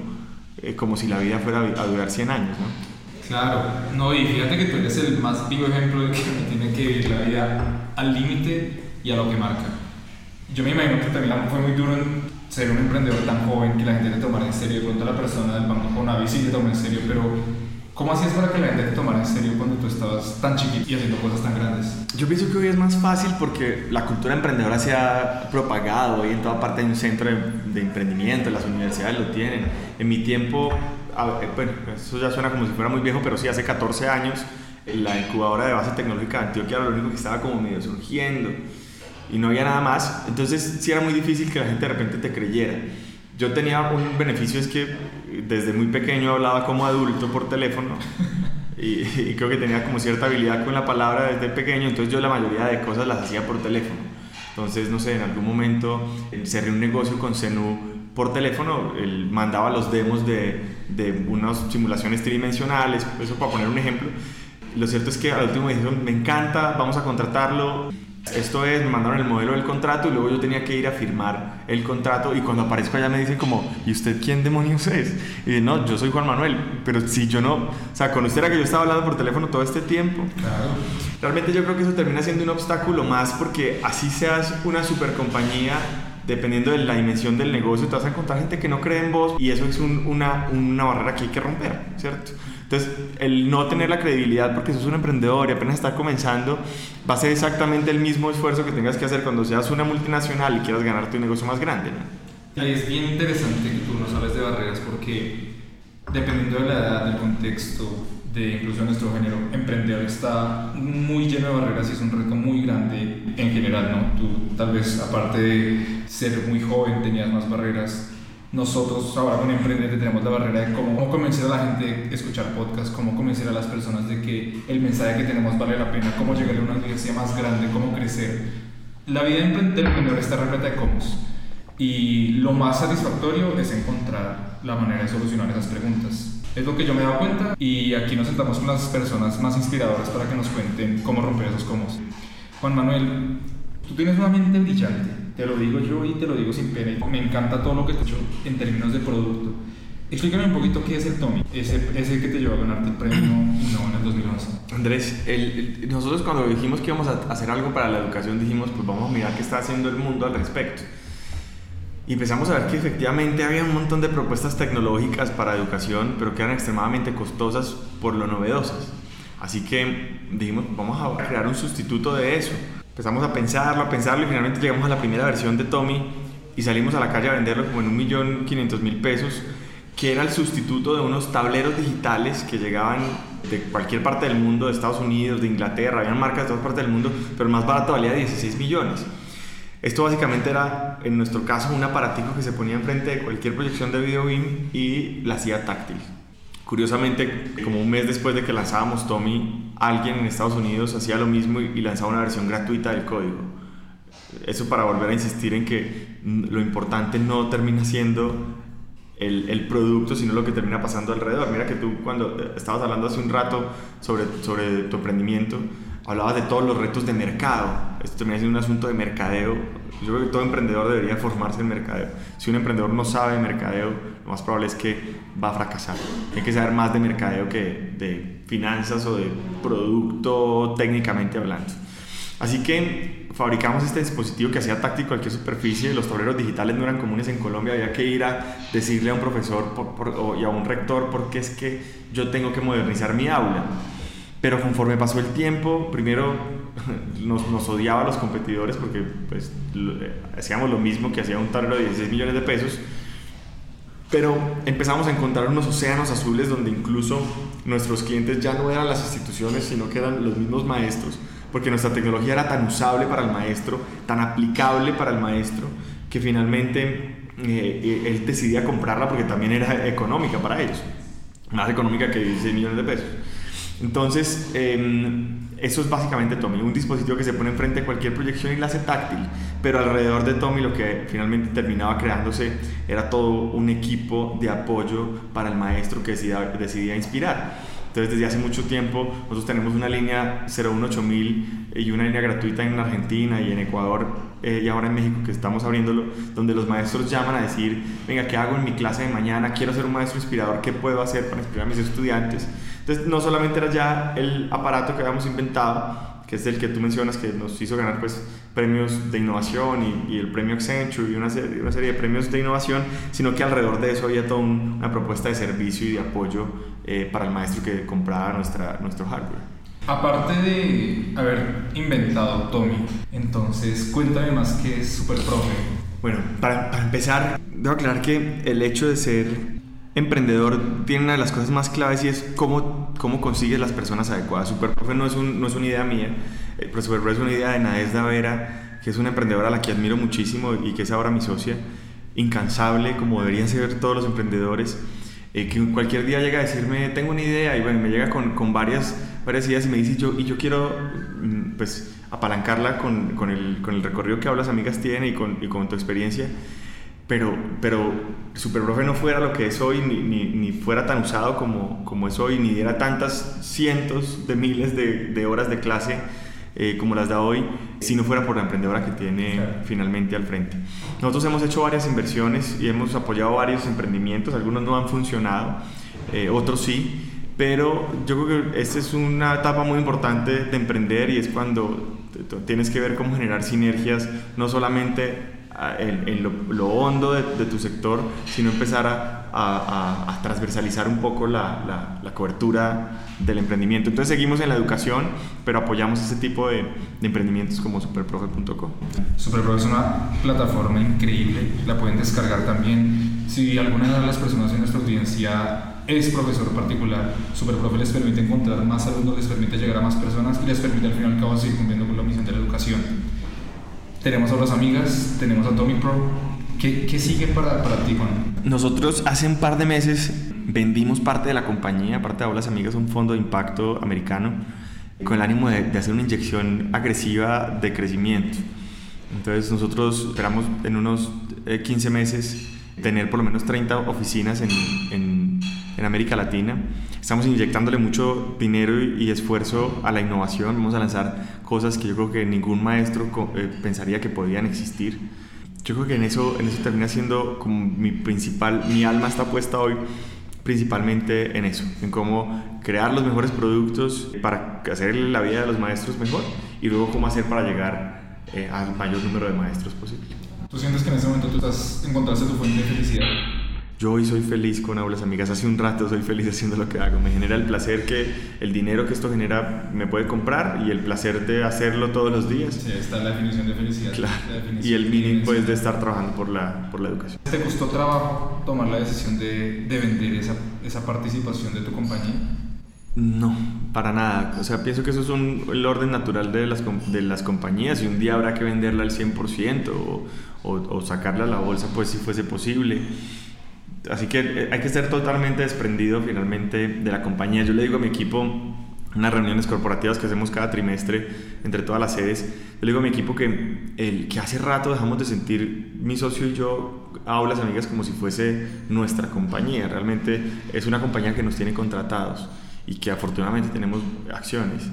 eh, como si la vida fuera a durar 100 años, ¿no?
Claro, no, y fíjate que tú eres el más vivo ejemplo de que tiene que vivir la vida al límite y a lo que marca. Yo me imagino que también fue muy duro ser un emprendedor tan joven que la gente te tomara en serio. De pronto la persona del banco con Avi sí te toma en serio, pero ¿cómo hacías para que la gente te tomara en serio cuando tú estabas tan chiquito y haciendo cosas tan grandes?
Yo pienso que hoy es más fácil porque la cultura emprendedora se ha propagado. Hoy en toda parte hay un centro de, de emprendimiento, las universidades lo tienen. En mi tiempo, bueno, eso ya suena como si fuera muy viejo, pero sí, hace 14 años la incubadora de base tecnológica de Antioquia era lo único que estaba como medio surgiendo y no había nada más. Entonces sí era muy difícil que la gente de repente te creyera. Yo tenía un beneficio, es que desde muy pequeño hablaba como adulto por teléfono y, y, creo que tenía como cierta habilidad con la palabra desde pequeño, entonces yo la mayoría de cosas las hacía por teléfono. Entonces, no sé, en algún momento cerré un negocio con Zenú por teléfono, él mandaba los demos de, de unas simulaciones tridimensionales, eso para poner un ejemplo. Lo cierto es que al último me dijeron, me encanta, vamos a contratarlo. Esto es, me mandaron el modelo del contrato y luego yo tenía que ir a firmar el contrato y cuando aparezco allá me dicen como, ¿y usted quién demonios es? Y dije, no, yo soy Juan Manuel, pero si yo no, o sea, con usted era que yo estaba hablando por teléfono todo este tiempo.
Claro.
Realmente yo creo que eso termina siendo un obstáculo más porque así seas una super compañía, dependiendo de la dimensión del negocio, te vas a encontrar gente que no cree en vos y eso es una, una barrera que hay que romper, ¿cierto? Entonces, el no tener la credibilidad porque sos un emprendedor y apenas está comenzando, va a ser exactamente el mismo esfuerzo que tengas que hacer cuando seas una multinacional y quieras ganarte un negocio más grande.
¿no? Y es bien interesante que tú nos hables de barreras porque dependiendo de la edad, del contexto, de incluso nuestro género, emprendedor está muy lleno de barreras y es un reto muy grande en general, ¿no? Tú tal vez aparte de ser muy joven tenías más barreras nosotros ahora con Emprendete tenemos la barrera de cómo convencer a la gente a escuchar podcast, cómo convencer a las personas de que el mensaje que tenemos vale la pena, cómo llegar a una audiencia más grande, cómo crecer. La vida de emprendedor está repleta de cómo. Y lo más satisfactorio es encontrar la manera de solucionar esas preguntas. Es lo que yo me he dado cuenta y aquí nos sentamos con las personas más inspiradoras para que nos cuenten cómo romper esos cómo. Juan Manuel, tú tienes una mente brillante te lo digo yo y te lo digo sin pena. Me encanta todo lo que te he hecho en términos de producto. Explícame un poquito qué es el Tommy, ese, ese que te llevó a ganarte el premio no en el 2011.
Andrés, el, nosotros cuando dijimos que íbamos a hacer algo para la educación, dijimos, pues vamos a mirar qué está haciendo el mundo al respecto. Y empezamos a ver que efectivamente había un montón de propuestas tecnológicas para educación, pero que eran extremadamente costosas por lo novedosas. Así que dijimos, vamos a crear un sustituto de eso. Empezamos a pensarlo, a pensarlo y finalmente llegamos a la primera versión de Tommy y salimos a la calle a venderlo como en un millón quinientos mil pesos, que era el sustituto de unos tableros digitales que llegaban de cualquier parte del mundo, de Estados Unidos, de Inglaterra, habían marcas de todas partes del mundo, pero más barato valía 16 millones. Esto básicamente era, en nuestro caso, un aparatico que se ponía enfrente de cualquier proyección de video BIM y la hacía táctil. Curiosamente, como un mes después de que lanzábamos Tommy, alguien en Estados Unidos hacía lo mismo y lanzaba una versión gratuita del código. Eso para volver a insistir en que lo importante no termina siendo el, producto, sino lo que termina pasando alrededor. Mira que tú cuando eh, estabas hablando hace un rato sobre, sobre tu emprendimiento, hablabas de todos los retos de mercado. Esto termina siendo un asunto de mercadeo. Yo creo que todo emprendedor debería formarse en mercadeo. Si un emprendedor no sabe de mercadeo, lo más probable es que va a fracasar. Hay que saber más de mercadeo que de finanzas o de producto técnicamente hablando. Así que fabricamos este dispositivo que hacía táctico cualquier superficie. Los tableros digitales no eran comunes en Colombia. Había que ir a decirle a un profesor y a un rector por qué es que yo tengo que modernizar mi aula. Pero conforme pasó el tiempo, primero nos, nos odiaba a los competidores porque pues, eh, hacíamos lo mismo que hacía un tablero de 16 millones de pesos. Pero empezamos a encontrar unos océanos azules donde incluso nuestros clientes ya no eran las instituciones, sino que eran los mismos maestros, porque nuestra tecnología era tan usable para el maestro, tan aplicable para el maestro, que finalmente eh, él decidía comprarla porque también era económica para ellos, más económica que 16 millones de pesos. Entonces, em, eso es básicamente Tommy, un dispositivo que se pone enfrente de cualquier proyección y la hace táctil, pero alrededor de Tommy lo que finalmente terminaba creándose era todo un equipo de apoyo para el maestro que decidía, decidía inspirar. Entonces, desde hace mucho tiempo, nosotros tenemos una línea 018000 y una línea gratuita en Argentina y en Ecuador eh, y ahora en México que estamos abriéndolo, donde los maestros llaman a decir, venga, ¿qué hago en mi clase de mañana? Quiero ser un maestro inspirador, ¿qué puedo hacer para inspirar a mis estudiantes? Entonces, no solamente era ya el aparato que habíamos inventado, que es el que tú mencionas, que nos hizo ganar pues, premios de innovación y, el premio Accenture y una serie, una serie de premios de innovación, sino que alrededor de eso había toda una propuesta de servicio y de apoyo eh, para el maestro que compraba nuestra, nuestro hardware.
Aparte de haber inventado Tommy, entonces cuéntame más qué es Superprofe.
Bueno, para, para empezar, debo aclarar que el hecho de ser emprendedor tiene una de las cosas más claves y es cómo, cómo consigues las personas adecuadas. Superprofe no es, no es una idea mía, pero Superprofe es una idea de Nadezda Vera, que es una emprendedora a la que admiro muchísimo y que es ahora mi socia, incansable, como deberían ser todos los emprendedores, eh, que cualquier día llega a decirme, tengo una idea, y bueno, me llega con, con varias, varias ideas y me dice, yo, y yo quiero, mm, pues, apalancarla con, con, el, con el recorrido que hablas amigas tiene y con, y con tu experiencia pero, pero Superprofe no fuera lo que es hoy, ni, ni, ni, fuera tan usado como, como es hoy, ni diera tantas cientos de miles de, de horas de clase eh, como las da hoy si no fuera por la emprendedora que tiene finalmente al frente. Nosotros hemos hecho varias inversiones y hemos apoyado varios emprendimientos, algunos no han funcionado, eh, otros sí, pero yo creo que esta es una etapa muy importante de emprender y es cuando tienes que ver cómo generar sinergias, no solamente en, lo, hondo de, tu sector, sino empezar a, transversalizar un poco la, cobertura del emprendimiento. Entonces seguimos en la educación, pero apoyamos ese tipo de, emprendimientos como superprofe.com.
Superprofe es una plataforma increíble, la pueden descargar también. Si alguna de las personas en nuestra audiencia es profesor particular, Superprofe les permite encontrar más alumnos, les permite llegar a más personas y les permite al final y al cabo seguir cumpliendo con la misión de la educación tenemos las amigas, tenemos a Tommy Pro. ¿Qué, qué sigue para, para, ti, Juan?
Nosotros hace un par de meses vendimos parte de la compañía, parte de Aulas Amigas, un fondo de impacto americano, con el ánimo de, de hacer una inyección agresiva de crecimiento. Entonces nosotros esperamos en unos 15 eh, meses tener por lo menos 30 oficinas en, en, en América Latina estamos inyectándole mucho dinero y, esfuerzo a la innovación. Vamos a lanzar cosas que yo creo que ningún maestro eh, pensaría que podían existir. Yo creo que en eso, en eso termina siendo como mi principal, mi alma está puesta hoy principalmente en eso, en cómo crear los mejores productos para hacer la vida de los maestros mejor y luego cómo hacer para llegar eh, al mayor número de maestros posible.
¿Tú sientes que en ese momento tú estás, encontraste tu fuente de felicidad?
Yo hoy soy feliz con Aulas Amigas, hace un rato soy feliz haciendo lo que hago. Me genera el placer que el dinero que esto genera me puede comprar y el placer de hacerlo todos los días.
Sí, está la definición de felicidad.
Claro. y el meaning pues de estar trabajando por la, por la educación.
¿Te costó trabajo tomar la decisión de, de vender esa, esa participación de tu compañía?
No, para nada. O sea, pienso que eso es un, el orden natural de las, de las compañías y un día habrá que venderla al 100% o, o, o sacarla a la bolsa, pues si fuese posible. Así que eh, hay que ser totalmente desprendido finalmente de la compañía. Yo le digo a mi equipo, unas reuniones corporativas que hacemos cada trimestre entre todas las sedes, yo le digo a mi equipo que, el, que hace rato dejamos de sentir mi socio y yo aulas amigas como si fuese nuestra compañía. Realmente es una compañía que nos tiene contratados y que afortunadamente tenemos acciones.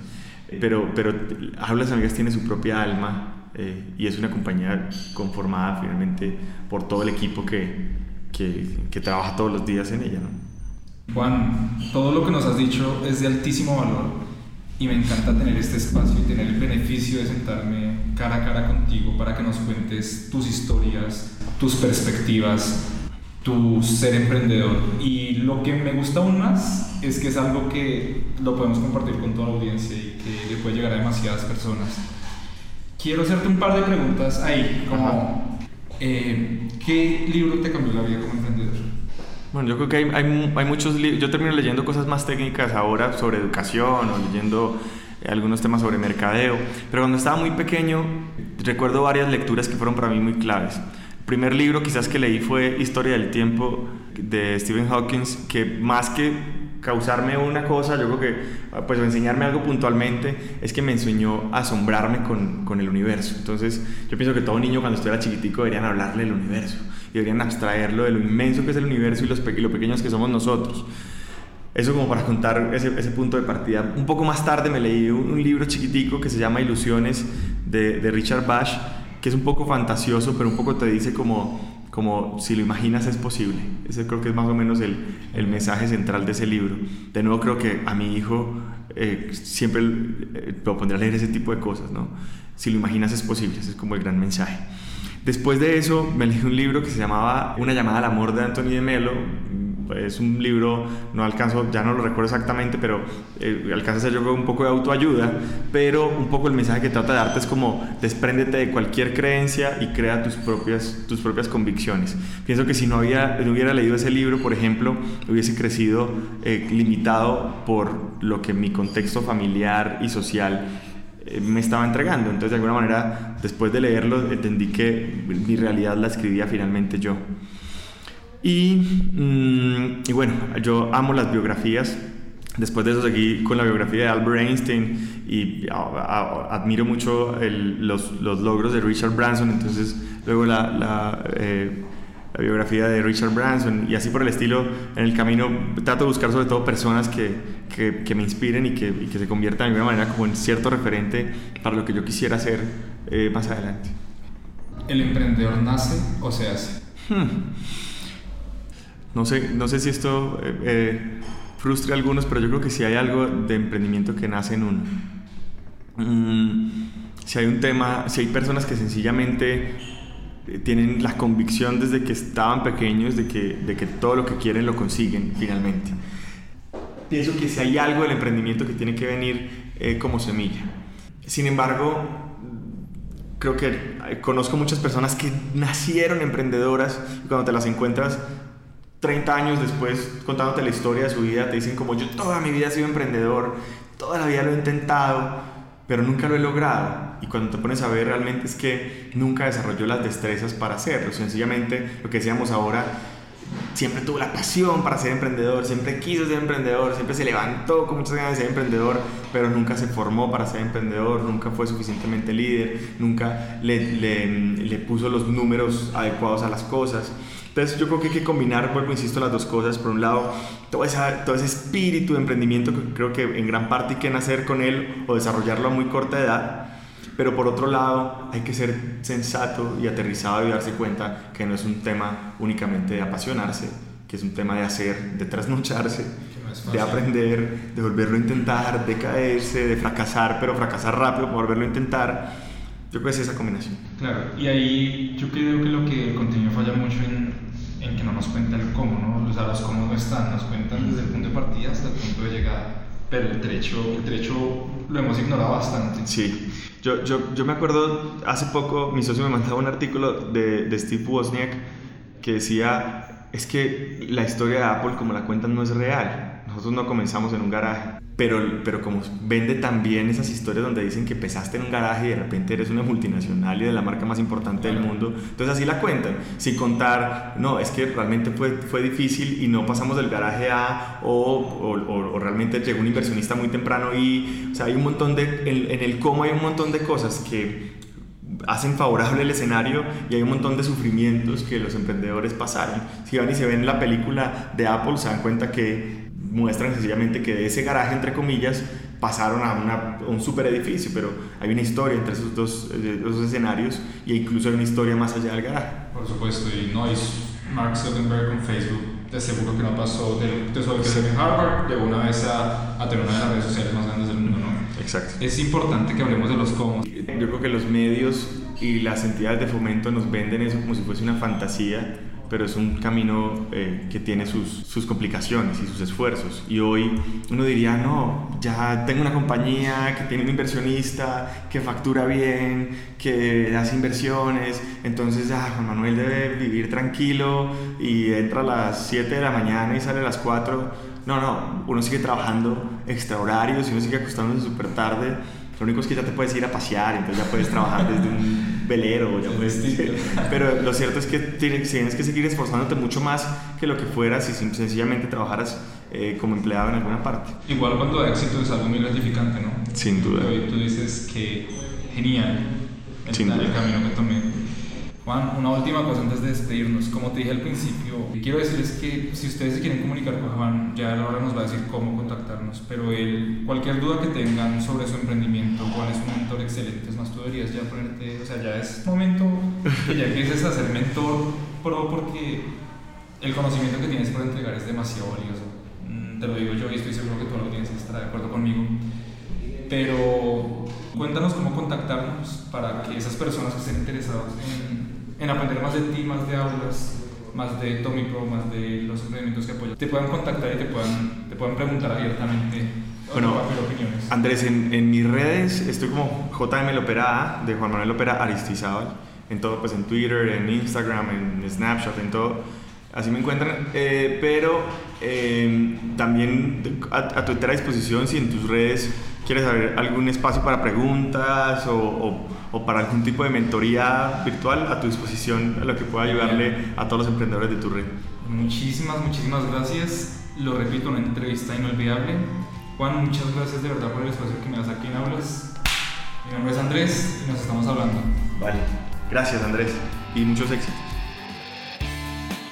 Pero, pero Aulas Amigas tiene su propia alma eh, y es una compañía conformada finalmente por todo el equipo que, que, que, trabaja todos los días en ella. ¿no?
Juan, todo lo que nos has dicho es de altísimo valor y me encanta tener este espacio y tener el beneficio de sentarme cara a cara contigo para que nos cuentes tus historias, tus perspectivas, tu ser emprendedor. Y lo que me gusta aún más es que es algo que lo podemos compartir con toda la audiencia y que le puede llegar a demasiadas personas. Quiero hacerte un par de preguntas ahí, como eh, ¿Qué libro te cambió la vida como emprendedor?
Bueno, yo creo que hay, hay, hay muchos libros. Yo termino leyendo cosas más técnicas ahora sobre educación o leyendo eh, algunos temas sobre mercadeo. Pero cuando estaba muy pequeño, recuerdo varias lecturas que fueron para mí muy claves. El primer libro quizás que leí fue Historia del Tiempo de Stephen Hawking, que más que causarme una cosa, yo creo que, pues enseñarme algo puntualmente, es que me enseñó a asombrarme con, con el universo. Entonces, yo pienso que todo niño cuando estuviera chiquitico deberían hablarle del universo y deberían abstraerlo de lo inmenso que es el universo y los lo pequeños que somos nosotros. Eso como para contar ese, ese, punto de partida. Un poco más tarde me leí un, un libro chiquitico que se llama Ilusiones de, de Richard Bash, que es un poco fantasioso, pero un poco te dice como como si lo imaginas es posible. Ese creo que es más o menos el, el mensaje central de ese libro. De nuevo creo que a mi hijo eh, siempre eh, lo pondré a leer ese tipo de cosas, ¿no? Si lo imaginas es posible, ese es como el gran mensaje. Después de eso me leí un libro que se llamaba Una llamada al amor de Anthony de Melo, es un libro, no alcanzo, ya no lo recuerdo exactamente, pero eh, alcanza a ser yo creo un poco de autoayuda, pero un poco el mensaje que trata de darte es como despréndete de cualquier creencia y crea tus propias, tus propias convicciones. Pienso que si no, había, no hubiera leído ese libro, por ejemplo, hubiese crecido eh, limitado por lo que mi contexto familiar y social eh, me estaba entregando. Entonces, de alguna manera, después de leerlo, entendí que mi realidad la escribía finalmente yo. Y, mm, y, bueno, yo amo las biografías. Después de eso seguí con la biografía de Albert Einstein y admiro mucho los, los, logros de Richard Branson. Entonces luego la, la, eh, la, biografía de Richard Branson y así por el estilo. En el camino trato de buscar sobre todo personas que, que, que me inspiren y que, y que, se conviertan de alguna manera como en cierto referente para lo que yo quisiera hacer eh, más adelante.
¿El emprendedor nace o se hace? Hmm.
No, sé, no sé si esto eh, eh, frustre a algunos, pero yo creo que si hay algo de emprendimiento que nace en uno. Mm, si hay un tema, si hay personas que sencillamente tienen la convicción desde que estaban pequeños de que, de que todo lo que quieren lo consiguen finalmente. Pienso que si hay algo del emprendimiento que tiene que venir eh, como semilla. Sin embargo, creo que eh, conozco muchas personas que nacieron emprendedoras y cuando te las encuentras 30 años después contándote la historia de su vida, te dicen como yo toda mi vida he sido emprendedor, toda la vida lo he intentado, pero nunca lo he logrado. Y cuando te pones a ver realmente es que nunca desarrolló las destrezas para hacerlo. Sencillamente lo que decíamos ahora, siempre tuvo la pasión para ser emprendedor, siempre quiso ser emprendedor, siempre se levantó con muchas ganas de ser emprendedor, pero nunca se formó para ser emprendedor, nunca fue suficientemente líder, nunca le, le, le puso los números adecuados a las cosas. Entonces yo creo que hay que combinar, vuelvo, insisto, las dos cosas. Por un lado, todo, esa, todo ese espíritu de emprendimiento que creo que en gran parte hay que nacer con él o desarrollarlo a muy corta edad. Pero por otro lado, hay que ser sensato y aterrizado y darse cuenta que no es un tema únicamente de apasionarse, que es un tema de hacer, de trasnocharse, de aprender, de volverlo a intentar, de caerse, de fracasar, pero fracasar rápido volverlo a intentar. Yo creo que es esa combinación.
Claro, y ahí yo creo que lo que el contenido falla mucho en en que no nos cuenta el cómo, ¿no? O sea, los cómo no están, nos cuentan desde el punto de partida hasta el punto de llegada. Pero el trecho, el trecho lo hemos ignorado bastante.
Sí, yo, yo, yo me acuerdo, hace poco mi socio me mandaba un artículo de, de Steve Wozniak que decía, es que la historia de Apple como la cuentan no es real. Nosotros no comenzamos en un garaje pero, pero como vende también esas historias donde dicen que pesaste en un garaje y de repente eres una multinacional y de la marca más importante del mundo, entonces así la cuentan, sin contar, no, es que realmente fue, fue difícil y no pasamos del garaje a, o, o, realmente llegó un inversionista muy temprano y, o sea, hay un montón de, en, en el cómo hay un montón de cosas que hacen favorable el escenario y hay un montón de sufrimientos que los emprendedores pasaron. Si van y se ven la película de Apple, se dan cuenta que muestran sencillamente que de ese garaje, entre comillas, pasaron a, una, un super edificio, pero hay una historia entre esos dos, eh, escenarios y incluso hay una historia más allá del garaje.
Por supuesto, y no es Mark Zuckerberg con Facebook, de seguro que no pasó de, de eso que en Harvard, llegó una vez a, a, tener una de las redes sociales más grandes del mundo, ¿no?
Exacto.
Es importante que hablemos de los cómo.
Yo creo que los medios y las entidades de fomento nos venden eso como si fuese una fantasía pero es un camino eh, que tiene sus, sus, complicaciones y sus esfuerzos. Y hoy uno diría, no, ya tengo una compañía que tiene un inversionista, que factura bien, que hace inversiones, entonces ah, Juan Manuel debe vivir tranquilo y entra a las 7 de la mañana y sale a las 4. No, no, uno sigue trabajando extra horarios y uno sigue acostándose súper tarde. Lo único es que ya te puedes ir a pasear, entonces ya puedes trabajar desde un velero, ya puedes Pero lo cierto es que tienes, que seguir esforzándote mucho más que lo que fueras si sencillamente trabajaras eh, como empleado en alguna parte.
Igual cuando hay éxito es algo muy gratificante, ¿no?
Sin duda.
Hoy tú dices que genial el, Sin duda. el camino que tomé. Juan, una última cosa antes de despedirnos. Como te dije al principio, quiero decirles que si ustedes se quieren comunicar con Juan, ya ahora nos va a decir cómo contactarnos, pero él, cualquier duda que tengan sobre su emprendimiento, Juan es un mentor excelente, es más, tú deberías ya ponerte, o sea, ya es momento que ya empieces a ser mentor pro porque el conocimiento que tienes por entregar es demasiado valioso. Mm, te lo digo yo y estoy seguro que tú lo tienes estará de acuerdo conmigo. Pero cuéntanos cómo contactarnos para que esas personas que estén interesadas en en aprender más de ti, más de aulas, más de Tommy Pro, más de los emprendimientos que apoyan, te puedan contactar y te puedan, te puedan preguntar abiertamente
bueno, opiniones. Andrés, en, en, mis redes estoy como JM Lopera de Juan Manuel Lopera Aristizábal, en todo, pues en Twitter, en Instagram, en Snapchat, en todo. Así me encuentran, eh, pero eh, también a, a, tu entera disposición si en tus redes quieres saber algún espacio para preguntas o, o, para algún tipo de mentoría virtual a tu disposición, a lo que pueda ayudarle a todos los emprendedores de tu red.
Muchísimas, muchísimas gracias. Lo repito, una entrevista inolvidable. Juan, muchas gracias de verdad por el espacio que me das aquí en Aulas. Mi nombre es Andrés y nos estamos hablando.
Vale, gracias Andrés y muchos éxitos.